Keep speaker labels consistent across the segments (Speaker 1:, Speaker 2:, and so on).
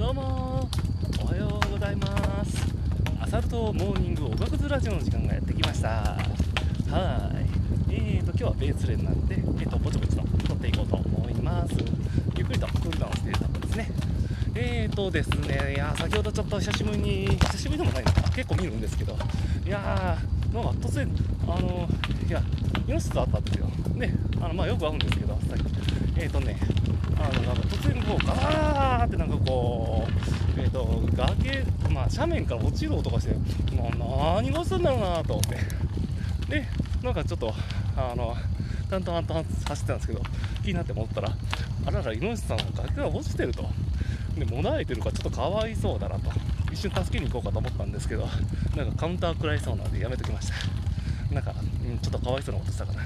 Speaker 1: どうも。おはようございます。アサルトモーニングおがくずラジオの時間がやってきました。はい。えーと今日はベースレンなんで、えーとぼちぼちと撮っていこうと思います。ゆっくりとクールダウンしているところですね。えーとですね。いや先ほどちょっと久しぶりに久しぶりでもないのか。結構見るんですけど。いやーなんか突然あのいやイノシシと会ったんですよ。であのまあよく会うんですけどさっき。えーとねあのなんか突然こうガーってなんかこうえー、と崖、まあ、斜面から落ちる音がして、まあ、何がするんだろうなと思って。でなんかちょっとあの淡々と走ってたんですけど気になって戻ったらあららイノシシさん崖が落ちてると。でもだえてるからちょっとかわいそうだなと。一瞬助けに行こうかと思ったんですけどなんかカウンター食らいそうなんでやめときました。なんか、うん、ちょっとかわいそうなことしたかな。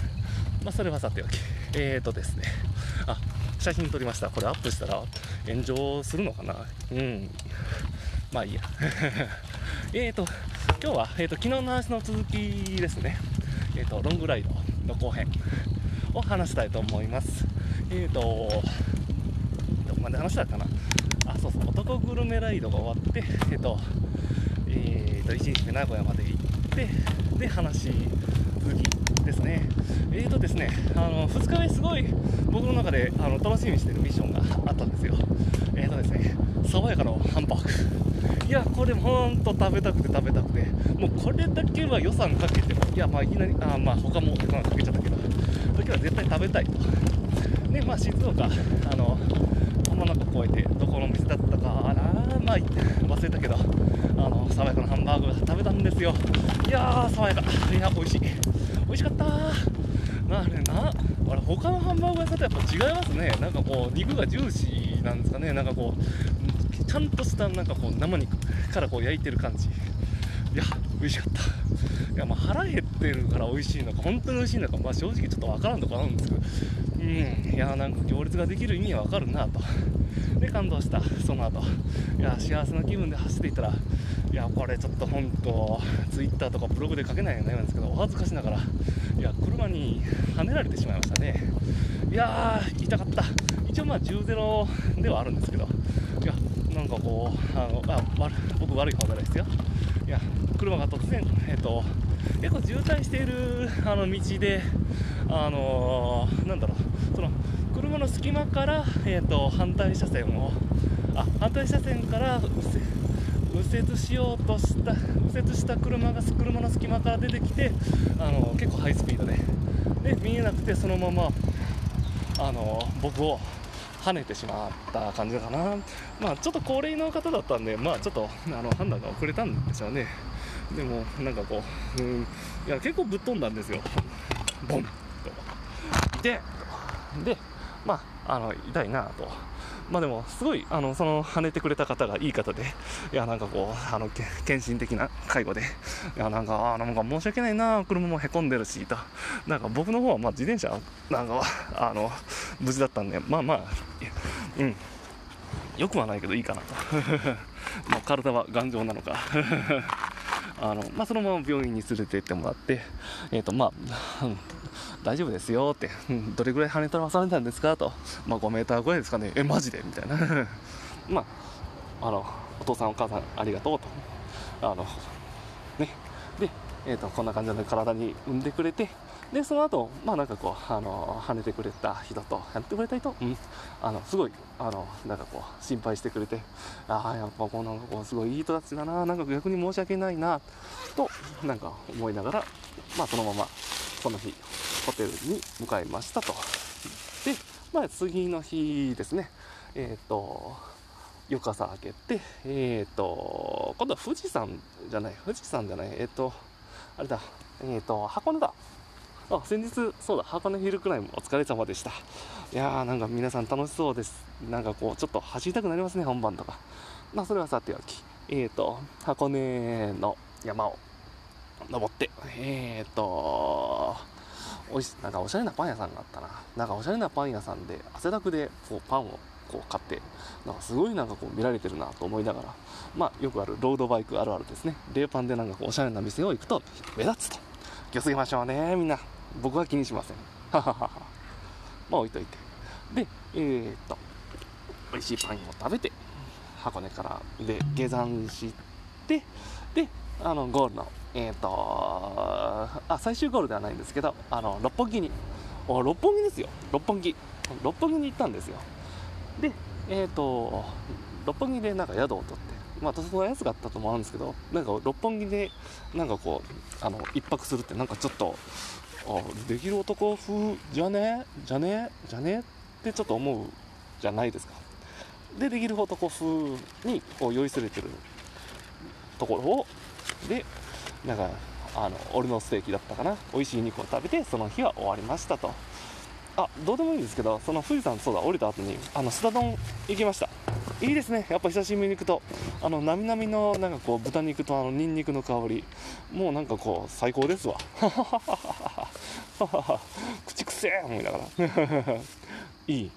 Speaker 1: まあそれはさておき。えーとですね。あ写真撮りました。これアップしたら炎上するのかな。うん。まあいいや。えーと今日は、えーと、昨日の話の続きですね。えっ、ー、とロングライドの後編を話したいと思います。えっ、ー、とどこまで話したかな。あそうそう男グルメライドが終わってえっ、ー、とえっ、と1日目名古屋まで行ってで話続きですね。えーとですねあの2日目すごい僕の中であの楽しみにしてるミッションがあったんですよ。えーとですね爽やかなハンバーグ。いやこれほんと食べたくて食べたくて。もうこれだけは予算かけてもいやまあいきなりあまあ他も予算かけちゃったけど時は絶対食べたいと。でまあ静岡あの浜名湖越えてどこの店だったかまあ忘れたけどあの爽やかなハンバーグ食べたんですよ。いやー爽やか。いや美味しい。美味しかったなあれな。あれ他のハンバーグ屋さんとやっぱ違いますね。なんかこう肉がジューシーなんですかね。なんかこうちゃんとしたなんかこう生肉からこう焼いてる感じ。いや美味しかった。いやまあ腹減ってるから美味しいのか本当に美味しいのかまあ正直ちょっとわからんとこあるんですけど。うん。いやなんか行列ができる意味はわかるなと。で感動した。その後。いや幸せな気分で走っていったらいやこれちょっと本当ツイッターとかブログで書けないようになんですけどお恥ずかしながらいや車にはねられてしまいましたね。いやー痛かった。一応まあ10ゼロではあるんですけどいやなんかこうあのあ僕悪い方じゃないですよ。いや車が突然えっ、と結構渋滞しているあの道であのー、なんだろうその車の隙間から、えーと、反対車線をあ反対車線から右折しようとした右折した車が車の隙間から出てきてあの結構ハイスピードで。で見えなくてそのままあの僕を跳ねてしまった感じかな、まあ、ちょっと高齢の方だったんで、まあ、ちょっとあの判断が遅れたんでしょうね。でもなんかこう、うん、いや結構ぶっ飛んだんですよ。ボン。とででまああの痛いなと。まあでもすごいあのその跳ねてくれた方がいい方で。いやなんかこうあの献身的な介護で。いやなんかあなんか申し訳ないな車もへこんでるしと。なんか僕の方はまあ自転車なんかあの無事だったんでまあまあうん。よくはないけどいいかなと。まあ体は頑丈なのか。あの、まあ、そのまま病院に連れて行ってもらって、えっ、ー、と、まあ、大丈夫ですよって、どれぐらい跳ね飛ばされたんですかと、まあ、5メーターぐらいですかね、え、マジで？みたいな。まあ、あの、お父さんお母さんありがとうと。あの、ね。で、えっ、ー、と、こんな感じで体に産んでくれて、で、その後、まあなんかこう、あの、跳ねてくれた人と、やってくれた人、うん、あの、すごい、あの、なんかこう、心配してくれて、ああ、やっぱこう、なんかこう、すごいいい人たちだな、なんか逆に申し訳ないな、と、なんか思いながら、まあそのまま、その日、ホテルに向かいましたと。で、まあ次の日ですね、えっ、ー、と、翌朝明けて、えっ、ー、と、今度は富士山じゃない、富士山じゃない、えっ、ー、と、あれだ、えっ、と、箱根だ。あ先日そうだ箱根ヒルクライムお疲れ様でした。いやーなんか皆さん楽しそうです。なんかこうちょっと走りたくなりますね本番とか。まあそれはさておき。えーと箱根の山を登って。えーとおいなんかおしゃれなパン屋さんがあったな。なんかおしゃれなパン屋さんで汗だくでこうパンをこう買って。なんかすごいなんかこう見られてるなと思いながら。まあよくあるロードバイクあるあるですね。冷パンでなんかこうおしゃれな店を行くと目立つと。気をつけましょうねみんな。僕は気にしません。ははははまあ置いといて。でえー、っと美味しいパンを食べて箱根からで下山してであのゴールのえっ、とあ最終ゴールではないんですけどあの六本木にお六本木ですよ。六本木。六本木に行ったんですよ。でえっ、と六本木でなんか宿を取ってまあその安かったと思うんですけどなんか六本木でなんかこうあの一泊するってなんかちょっとあできる男風じゃね？じゃね？じゃね？ってちょっと思うじゃないですか。でできる男風にこう酔いすれてるところをでなんかあの俺のステーキだったかな？美味しい肉を食べてその日は終わりましたと。あどうでもいいんですけどその富士山そうだ降りた後にあのスタ丼行きました。いいですね。やっぱ久しぶりに行くとあのなみなみのなんかこう豚肉とあのニンニクの香り。もうなんかこう最高ですわ。口くせえ思いながら。いい。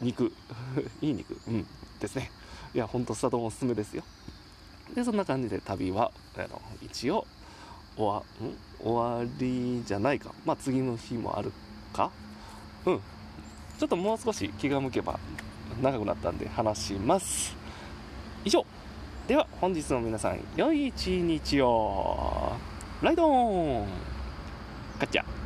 Speaker 1: 肉。いい肉。うん。ですね。いやほんとスタ丼おすすめですよ。でそんな感じで旅はあの一応終わ終わりじゃないか。まあ次の日もあるか？うん。ちょっともう少し気が向けば長くなったんで話します。以上。では本日の皆さん良い一日を。ライドオン。ガチャ。